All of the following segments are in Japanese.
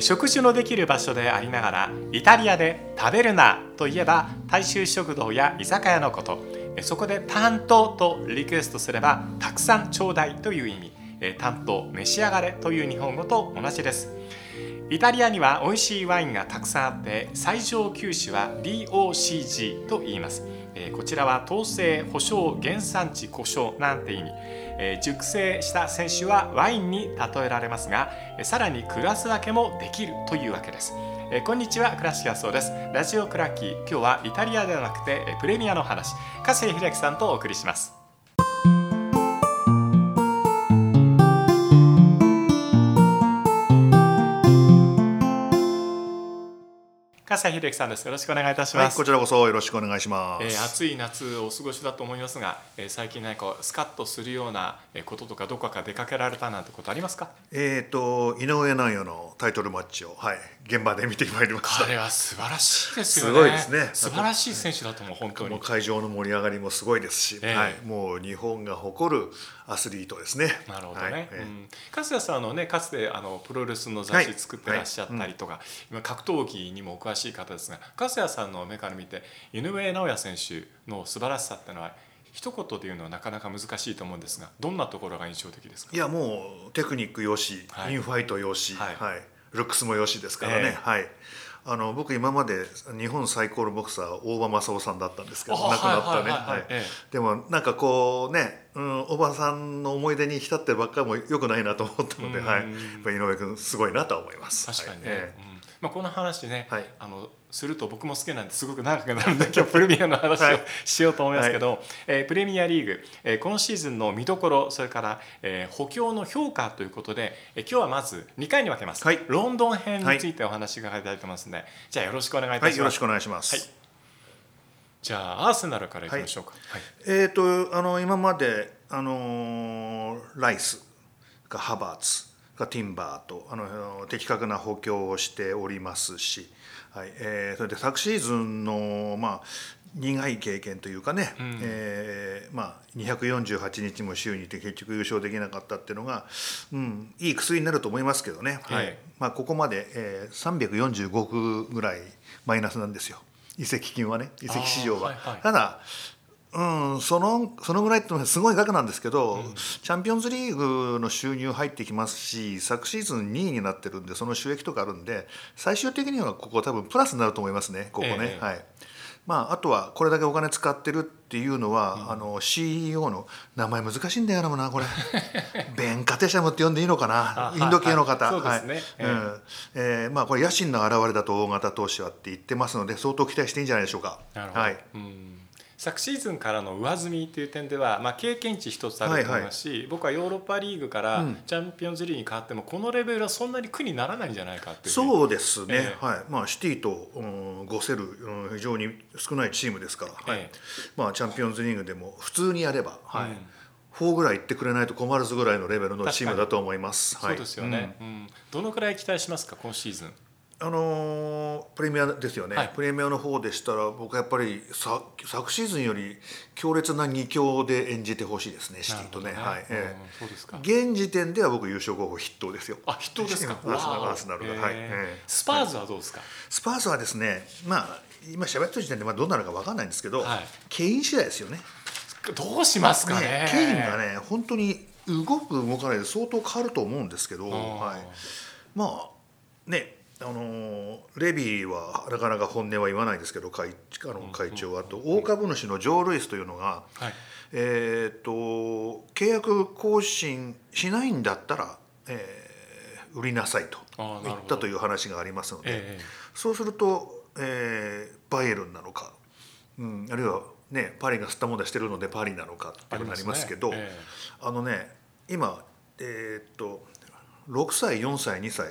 食事のできる場所でありながらイタリアで食べるなといえば大衆食堂や居酒屋のこと。そこで担当とリクエストすればたくさんちょうだいという意味。担当召し上がれという日本語と同じです。イタリアには美味しいワインがたくさんあって最上級種は DOCG と言います。えこちらは統制保証原産地故障なんて意味。え熟成した選手はワインに例えられますがさらにクラス分けもできるというわけです、えこんにちは倉敷そうです。ラジオクラッキー今日はイタリアではなくてプレミアの話。加瀬秀樹さんとお送りします。笠秀樹さんです。よろしくお願いいたします。はい、こちらこそよろしくお願いします。えー、暑い夏お過ごしだと思いますが、えー、最近何かスカッとするようなこととかどこか出かけられたなんてことありますか？えっ、ー、と井上尚弥のタイトルマッチをはい現場で見てまいりました。彼は素晴らしいですよね。すごいですね。素晴らしい選手だと思う本当に。会場の盛り上がりもすごいですし、えー、はい、もう日本が誇るアスリートですね。なるほどね。はい。うん、さんのねかつてあのプロレスの雑誌作ってらっしゃったりとか、はい。はいうん、今格闘技にもお詳しい方ですが。粕谷さんの目から見て井上尚弥選手の素晴らしさってのは一言で言うのはなかなか難しいと思うんですがどんなところが印象的ですか？いやもうテクニックよし、はい、インファイトよし、はい、はい、ルックスもよしですからね、えー、はいあの僕今まで日本最高のボクサー大場正夫さんだったんですけど亡くなったね。でもなんかこうね、うん、おばさんの思い出に浸ってばっかりもよくないなと思ったので、はい、井上君すごいなと思います。確かにね、はいまあ、この話ね、はい、あのすると僕も好きなんですごく長くなるんで 今日プレミアの話をしようと思いますけど、はい、えー、プレミアリーグ、えー、今シーズンの見どころそれから、えー、補強の評価ということで、えー、今日はまず2回に分けます、はい、ロンドン編についてお話が書いてありますので、じゃあよろしくお願いいたします、よろしくお願いします、じゃあアーセナルからいきましょうか、えっ、とあの今まであのライスがハバーツがティンバーとあの的確な補強をしておりますし、はいえー、それで昨シーズンの、まあ、苦い経験というかね、うん、えー、まあ、248日も週にいて結局優勝できなかったっていうのが、うん、いい薬になると思いますけどね、はい。まあ、ここまで、えー、345億ぐらいマイナスなんですよ。移籍金はね移籍市場は。はいはい、ただうん、そのそのぐらいってすごい額なんですけど、うん、チャンピオンズリーグの収入入ってきますし昨シーズン2位になってるんでその収益とかあるんで最終的にはここ多分プラスになると思いますねここね、えー、はい。まあ、あとはこれだけお金使ってるっていうのは、うん、あの CEO の名前難しいんだよなこれ。ベンカテシャムって呼んでいいのかな？インド系の方。まあこれ野心の表れだと大型投資はって言ってますので相当期待していいんじゃないでしょうか。はい、うん昨シーズンからの上積みという点では、まあ、経験値一つあると思いますし、はいはい、僕はヨーロッパリーグからチャンピオンズリーグに変わっても、このレベルはそんなに苦にならないんじゃないかってそうですね、えー、はい。まあ、シティと、うん、ゴセル、うん、非常に少ないチームですから、はい、まあ、チャンピオンズリーグでも普通にやれば、はい。うん。4ぐらい行ってくれないと困るぐらいのレベルのチームだと思います。そうですよね、うん、うん、どのくらい期待しますか今シーズン？あのプレミアですよね、はい、プレミアの方でしたら僕はやっぱり昨昨シーズンより強烈な2強で演じてほしいですねシティとね、ね、はい、えー、そうですか。現時点では僕優勝候補筆頭ですよ。あ筆頭ですか？アーセナルが、はい、えー、スパーズはどうですか、はい、スパーズはですねまあ今喋った時点でまあどうなるか分かんないんですけど、はい、ケイン次第ですよね。どうしますかね、ね、ケインがね本当に動く動かないで相当変わると思うんですけど、はい、まあねあのレビーはなかなか本音は言わないですけど会あの会長は、あと大株主のジョー・ルイスというのが、はい、えーと、契約更新しないんだったら、えー、売りなさいと言ったという話がありますので、えー、そうすると、えー、バイエルンなのか、うん、あるいは、ね、パリが吸ったもんだしてるのでパリなのかってことになりますけどあ、ねえー、あのね今、えー、っと6歳4歳2歳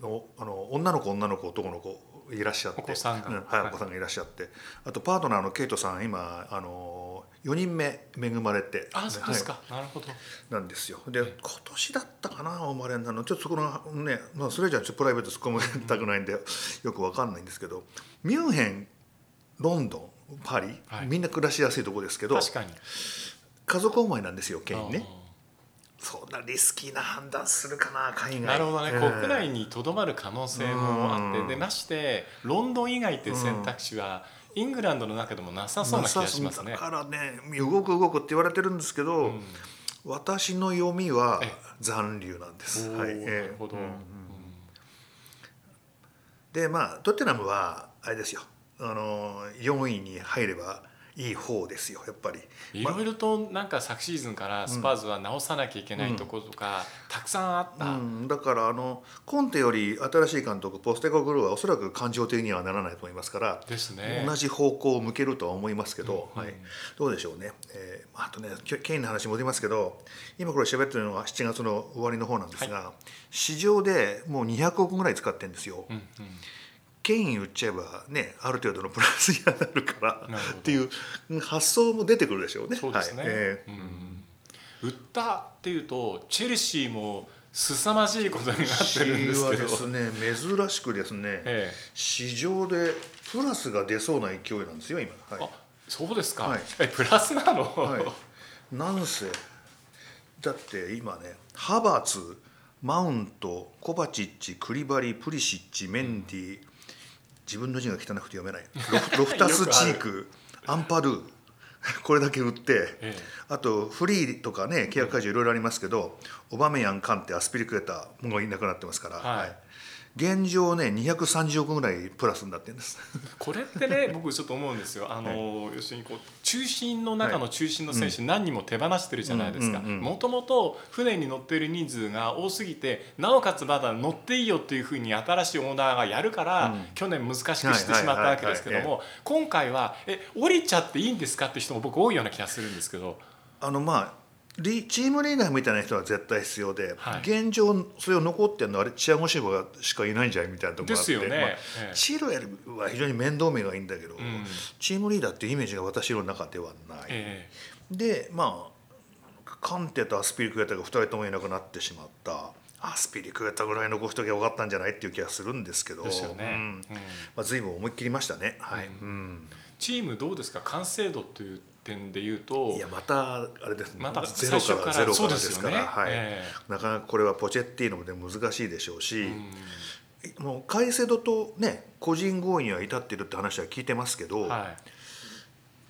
のあの女の子女の子男の子いらっしゃって。お子さんが、うん、はい、お子さんがいらっしゃって。あとパートナーのケイトさん今あの4人目恵まれて。あそうですか、はい、なるほど。なんですよ。で、今年だったかなお生まれなの。ちょっとそこのね、まあ、それじゃちょっとプライベート突っ込みたくないんで、よくわかんないんですけどミュンヘンロンドンパリ、はい、みんな暮らしやすいとこですけど確かに。家族思いなんですよケインね。そんなリスキーな判断するかな海外。なるほどね、えー国内にとどまる可能性もあって、うん。でましてロンドン以外って選択肢は、イングランドの中でもなさそうな気がしますね。だ。からね動く動くって言われてるんですけど、うん。私の読みはえ残留なんです。はい、なるほど、うん。でまあトッテナムはあれですよ。あの4位に入ればいい方ですよやっぱり。いろいろとなんか昨シーズンからスパーズは直さなきゃいけないところとか、たくさんあった、うん、だからあのコンテより新しい監督ポステコグルーはおそらく感情的にはならないと思いますから、ですね。同じ方向を向けるとは思いますけど、うんはい、どうでしょうね、えーあとねケケインの話戻りますけど今これ喋ってるのは7月の終わりの方なんですが、市場でもう200億ぐらい使ってるんですよ。うんうんケイン売っちゃえばねある程度のプラスにはなるからっていううん発想も出てくるでしょうね。そうですね、はい。えーうん。売ったっていうとチェルシーも凄まじいことになってるんですけど。はですね珍しくですね、ええ。市場でプラスが出そうな勢いなんですよ今。はい。あそうですか、はい。えプラスなの、はい、なんせだって今ねハバーツマウントコバチッチクリバリプリシッチメンディ自分の字が汚くて読めない。ロフタスチーク アンパドゥ これだけ売ってええ。あとフリーとかね契約解除いろいろありますけどオバメヤンカンテアスピリクエタもういなくなってますから、はい現状ね230億ぐらいプラスになってるんです。これってね 僕ちょっと思うんですよ。あの、要するにこう中心の中の中心の選手何人も手放してるじゃないですか。もともと船に乗ってる人数が多すぎてなおかつまだ乗っていいよっていうふうに新しいオーナーがやるから、うん。去年難しくしてしまったわけですけどはいはいも今回はえ降りちゃっていいんですかって人も僕多いような気がするんですけど。あのまあリチームリーダーみたいな人は絶対必要で、はい。現状それを残ってるのはあれチアゴシバしかいないんじゃないみたいなところがあってね。まあええ。チルエルは非常に面倒見がいいんだけど、ん。チームリーダーっていうイメージが私の中ではない、えでまあカンテとアスピリクエタが2人ともいなくなってしまった。アスピリクエタぐらい残しときゃよかったんじゃないっていう気がするんですけど。えですよね、うん。うん。まあ、随分思いっきりましたね。はい、ううん。チームどうですか？完成度という点で言うといやまたあれですね。またゼロからゼロからですからはい。えなかなかこれはポチェッティーノで難しいでしょうし、うん。もうカイセドとね個人合意には至っているって話は聞いてますけど、はい。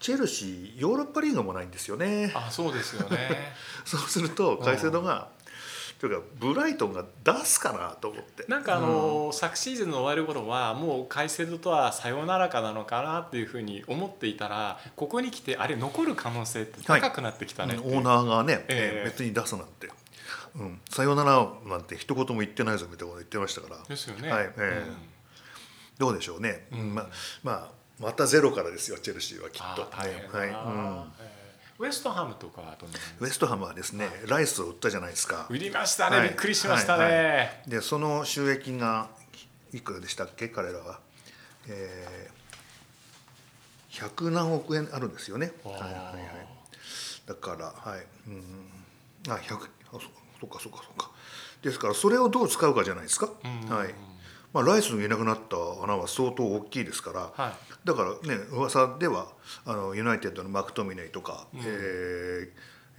チェルシーヨーロッパリーグもないんですよね。あそうですよね。そうするとカイセドが、というかブライトンが出すかなと思って。なんかあの、昨シーズンの終わる頃はもうカイセドとはさよならかなのかなっていうふうに思っていたらここに来てあれ残る可能性って高くなってきたねっていう、オーナーがね、ええ。別に出すなんて、うん、さよならなんて一言も言ってないぞみたいなこと言ってましたから。ですよね、はいええ。うん。どうでしょうね、うん。まあまあまたゼロからですよチェルシーはきっあと、はい。うん。えーウエストハムとかウエストハムはですね、ライスを売ったじゃないですか。売りましたね、はいびっくりしましたね、はいはでその収益がいくらでしたっけ？彼らは、えー、100何億円あるんですよね。はいはいはい、だからはい、うん、あ100あそそっかそっかそっか。ですからそれをどう使うかじゃないですか。うんはい。まあライスがいなくなった穴は相当大きいですから。はいだからね噂ではあのユナイテッドのマクトミネイとか、うん。えー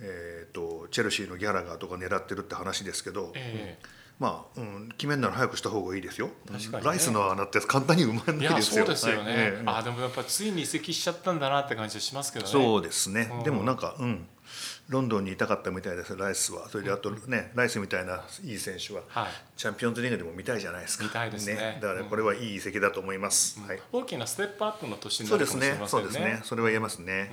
えーとチェルシーのギャラガーとか狙ってるって話ですけど、えまあ、うん、決めるなら早くした方がいいですよ。確かにね。ライスの穴って簡単に埋まらないですよ。そうですよね、はい。ええ。あでもやっぱついに移籍しちゃったんだなって感じはしますけどね。そうですね、うん。でもなんか、うん、ロンドンにいたかったみたいですライスは。それであとね、ライスみたいないい選手ははい。チャンピオンズリーグでも見たいじゃないですか。見たいですね。だからこれはいい移籍だと思います、はい、大きなステップアップの年になるかもしれね。そうんでませねすね。それは言えますね、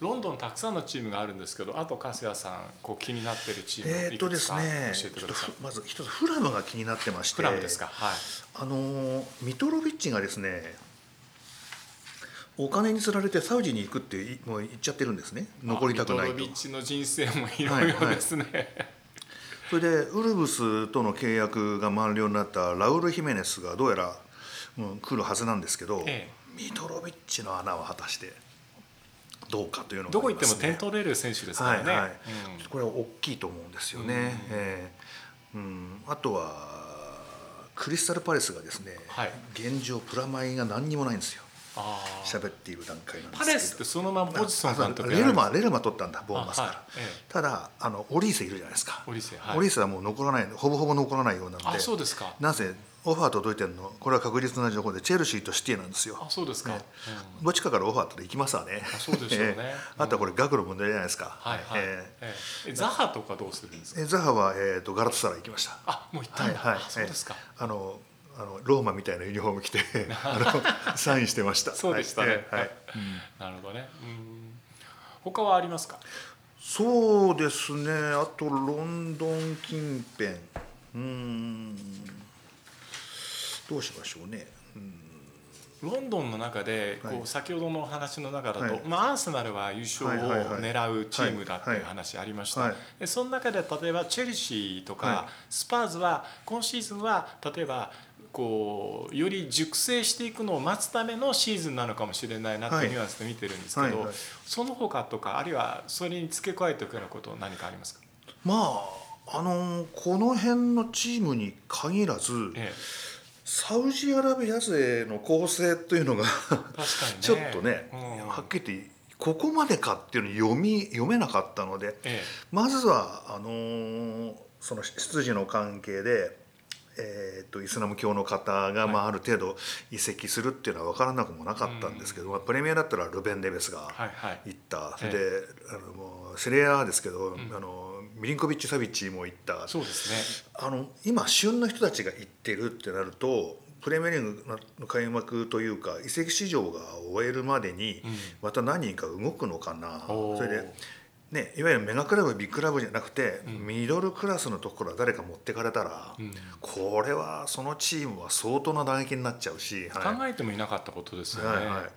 ロンドンたくさんのチームがあるんですけどあと粕谷さんこう気になってるチームえーっとですねまず一つフラムが気になってましてフラムですか？はい。あのーミトロビッチがですねお金につられてサウジに行くっていもう言っちゃってるんですね。残りたくないと。ミトロビッチの人生もいろいろですね、それでウルブスとの契約が満了になったラウル・ヒメネスがどうやら、うん、来るはずなんですけど、えミトロビッチの穴は果たしてどうかというのがどこ行っても点取れる選手ですからね、はいはい。うん。これは大きいと思うんですよね、うんえーうん、あとはクリスタル・パレスがですね、はい。現状プラマイが何にもないんですよ喋っている段階なんですけど。パレスってそのままポジソン監督レルマレルマ取ったんだボーマスから、ええ。ただあのオリーセいるじゃないですか。オリーセはい。オリーセはもう残らないほぼほぼ残らないようなんで。あそうですか。なぜオファー届いてるの？これは確実な情報でチェルシーとシティなんですよ。あそうですか、ね。うん。どっちかからオファーあったら行きますわね。あそうでしょうね。ええ。あとはこれ額の問題じゃないですか、はいはい、ええ。えザハとかどうするんですか？ええザハは、えー、とガラットサライ行きました。あもう行ったんだ、あそうですか、ええ。あのあのローマみたいなユニフォーム着て あのサインしてました。そうでしたね、はいええはい。なるほどね。うん。他はありますか？そうですね。あとロンドン近辺。うーん。どうしましょうね、うん。ロンドンの中でこう、はい。先ほどの話の中だと、はい。まあ、アーセナルは優勝を狙うチームだっていう話ありました、はい。でその中で例えばチェルシーとか、はい。スパーズは今シーズンは例えばこうより熟成していくのを待つためのシーズンなのかもしれないなってニュアンスで見てるんですけど、はいはい。その他とかあるいはそれに付け加えておくようなこと何かありますか、まああのこの辺のチームに限らず、えサウジアラビア勢の構成というのがえ、確かにね。ちょっとね、うん。はっきり言ってここまでかっていうのを読み読めなかったのでえ。まずはあのーその出自の関係で、えー、とイスラム教の方が、まあ、ある程度移籍するっていうのは分からなくもなかったんですけど、まあ、プレミアだったらルベン・デベスがえはいはい。行った、ええ。であのもうセレアですけど、ん。あのミリンコビッチ・サビッチも行った。そうですね。あの今旬の人たちが行ってるってなるとプレミアリーグの開幕というか移籍市場が終えるまでにうん。また何人か動くのかな、おー。それで、ね、いわゆるメガクラブビッグクラブじゃなくて、うん。ミドルクラスのところは誰か持ってかれたら、うん。これはそのチームは相当な打撃になっちゃうし、はい。考えてもいなかったことですよね。はいはい。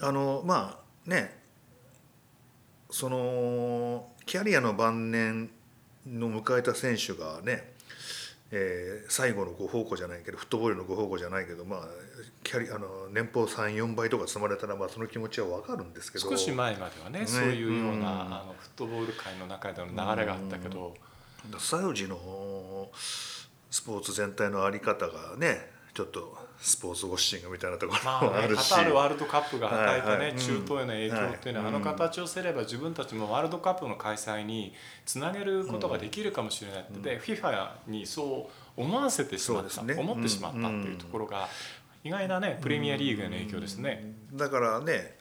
あのまあねそのキャリアの晩年の迎えた選手がね、えー最後のご奉公じゃないけどフットボールのご奉公じゃないけど、まあ、キャリあの年俸34倍とか積まれたら、まあ、その気持ちは分かるんですけど。少し前まではねね。そういうような、うん。あのフットボール界の中での流れがあったけど、サウジのスポーツ全体の在り方がねちょっとスポーツウォッシングみたいなところまあね、もあるし、カタールワールドカップが与えたね、はいはい中東への影響っていうのは、はいあの形をすれば自分たちもワールドカップの開催につなげることができるかもしれないって、で FIFA にそう思わせてしまった、ね。思ってしまったっていうところが、意外なねプレミアリーグへの影響ですね。だからね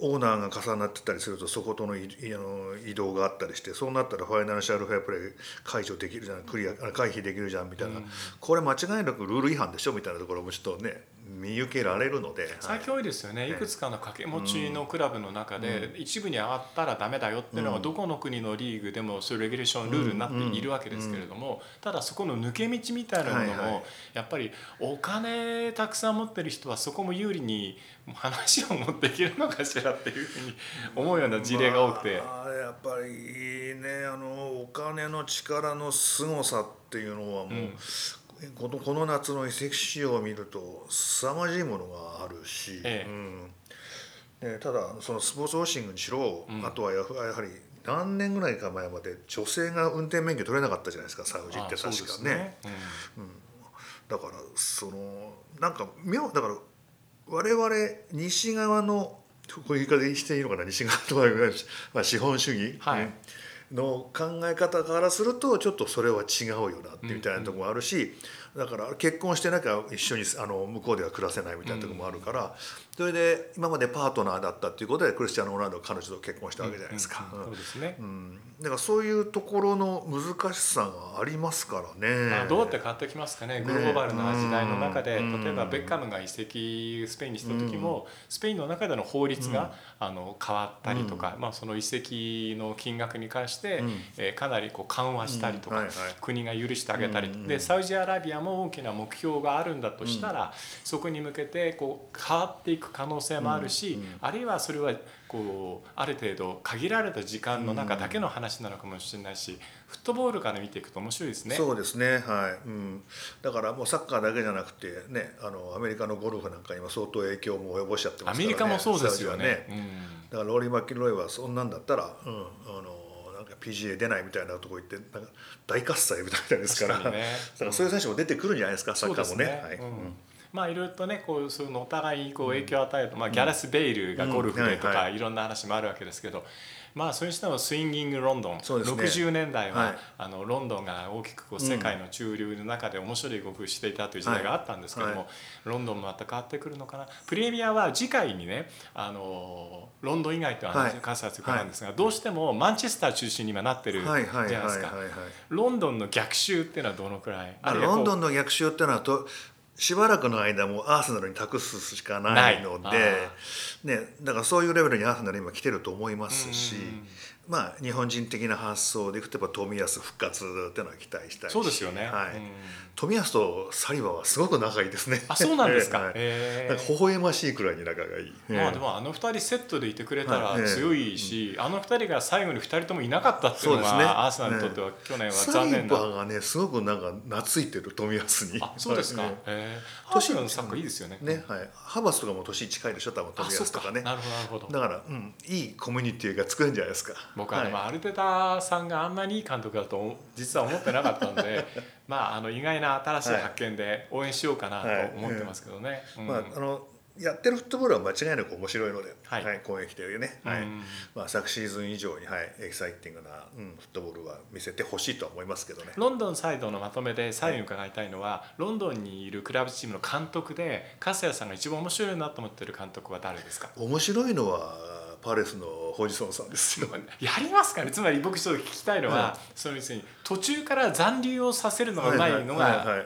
オーナーが重なってたりするとそことの移動があったりしてそうなったらファイナンシャルフェアプレー解除できるじゃんクリアあ回避できるじゃんみたいな、うん。これ間違いなくルール違反でしょみたいなところもちょっとね見受けられるので、最近多いですよね、ええ。いくつかの掛け持ちのクラブの中で、一部に上がったらダメだよっていうのが、うん。どこの国のリーグでもそういうレギュレーションルールになっているわけですけれども、ただそこの抜け道みたいなものも、はいはい。やっぱりお金たくさん持ってる人はそこも有利に話を持っていけるのかしらっていうふうに思うような事例が多くて。まあやっぱりねあのお金の力の凄さっていうのはもう、うんこのこの夏の移籍市場を見ると凄まじいものがあるし、ええ。うん。でただそのスポーツウォッシングにしろ、うん。あとはややはり何年ぐらいか前まで女性が運転免許取れなかったじゃないですかサウジって確かね。うん。だからそのなんか妙だから我々西側のこういう言い方していいのかな西側とか、まあ、資本主義、はいの考え方からするとちょっとそれは違うよなってみたいなとこもあるし、だから結婚してなきゃ一緒にあの向こうでは暮らせないみたいなところもあるから、それで今までパートナーだったっていうことでクリスチャン・ロナウドは彼女と結婚したわけじゃないですか。うん。うんそうですね、うん。だからそういうところの難しさがありますからね。まあ、どうやって変わってきますかね。グローバルな時代の中で、うん。例えばベッカムが移籍スペインにした時も、スペインの中での法律が、あの変わったりとか、まあ、その移籍の金額に関して、うん。えーかなりこう緩和したりとか、うんはいはい。国が許してあげたり、うん。でサウジアラビアも大きな目標があるんだとしたら、そこに向けてこう変わっていく可能性もあるし、うんうんあるいはそれはこうある程度限られた時間の中だけの話なのかもしれないし、フットボールから見ていくと面白いですね。そうですね。はい、うん、だからもうサッカーだけじゃなくてねあのアメリカのゴルフなんかにも相当影響も及ぼしちゃってますからね。アメリカもそうですよサウジね。はだからローリー・マキロイはそんなんだったら、うん、あの PGA 出ないみたいなとこ行ってなんか大喝采みたいですから。確かにね。だからそういう選手も出てくるんじゃないですかサッカーもね。い。うん。まあいろいろとねこうそのお互いにこう影響を与える、まあ、ギャラス・ベイルがゴルフでとかいろんな話もあるわけですけど、まあそれにしてもスインギングロンドン、そうですね。60年代は、はい。あのロンドンが大きくこう世界の中流の中で面白い動きをしていたという時代があったんですけども、はい。はロンドンもまた変わってくるのかな。プレミアは次回にねあのロンドン以外とは関する伺うんですが、どうしてもマンチェスター中心に今なってるじゃはないですか。はいロンドンの逆襲っていうのはどのくらい？まあロンドンの逆襲っていうのはとしばらくの間もアーセナルに託すしかないので、ね、だからそういうレベルにアーセナル今来てると思いますし、まあ日本人的な発想でいくとやっぱ冨安復活っていうのは期待したいし。そうですよね。はい。うん。冨安とサリバはすごく仲いいですね。あそうなんですか？は いへなんか微笑ましいくらいに仲がいい、まあでもあの二人セットでいてくれたはい。ら強いし、あの二人が最後に二人ともいなかったっていうのそうですね。はアーセナルにとっては去年はサ残念な。リバがねすごくなんか懐いてる冨安に。あそうですか？え。アーセナルのサッカーいいですよね。ねはい。ハバスとかも年近いでしょ多分あ冨。安とかね。なるほどなるほど。だから、うん、いいコミュニティが作れるんじゃないですか僕はでもい。アルテタさんがあんなにいい監督だと実は思ってなかったんで まああの意外な新しい発見で応援しようかなと思ってますけどね。うん。まあ、あのやってるフットボールは間違いなく面白いので、ははいい攻撃というね、はい。うんまあ、昨シーズン以上に、はい、エキサイティングな、うん、フットボールは見せてほしいとは思いますけどね。ロンドンサイドのまとめで最後に伺いたいのは、ロンドンにいるクラブチームの監督で粕谷さんが一番面白いなと思ってる監督は誰ですか？面白いのはパレスのホジソンさんですよ。やりますかね。つまり僕ちょっと聞きたいのは、はその要するに途中から残留をさせるのがうまいのが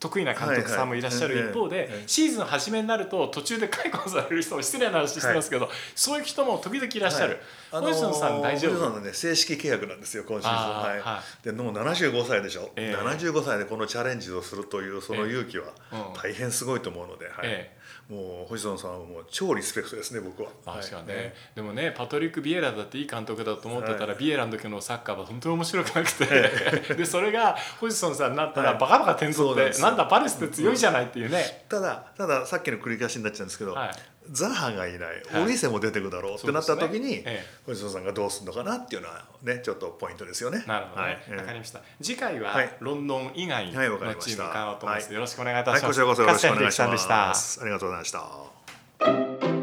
得意な監督さんもいらっしゃる一方でシーズン初めになると途中で解雇される人も失礼な話してますけど、そういう人も時々いらっしゃる、あホイソンさん大丈夫のね正式契約なんですよ今シーズン。はい、でもう75歳でしょ、ええ。75歳でこのチャレンジをするというその勇気はうん。大変すごいと思うので、はい。えもうホジソンさんはもう超リスペクトですね僕は。確かにね、でもねパトリック・ビエラだっていい監督だと思ってたら、ビエラの時のサッカーは本当に面白くなくて。でそれがホジソンさんになったらはい。バカバカ点取って、そうなんだパレスって強いじゃないっていうね、ただたださっきの繰り返しになっちゃうんですけど、はい。ザハがいない、はい。オリーセも出てくだろうってなった時に、ね。ええ。ホジソンさんがどうするのかなっていうのはねちょっとポイントですよね。なるほど。ね、はい。わかりました。次回ははい。ロンドン以外のチームを伺おうと思います、はい。よろしくお願いいたします、はい、こちらこそよろしくお願いします。ありがとうございました。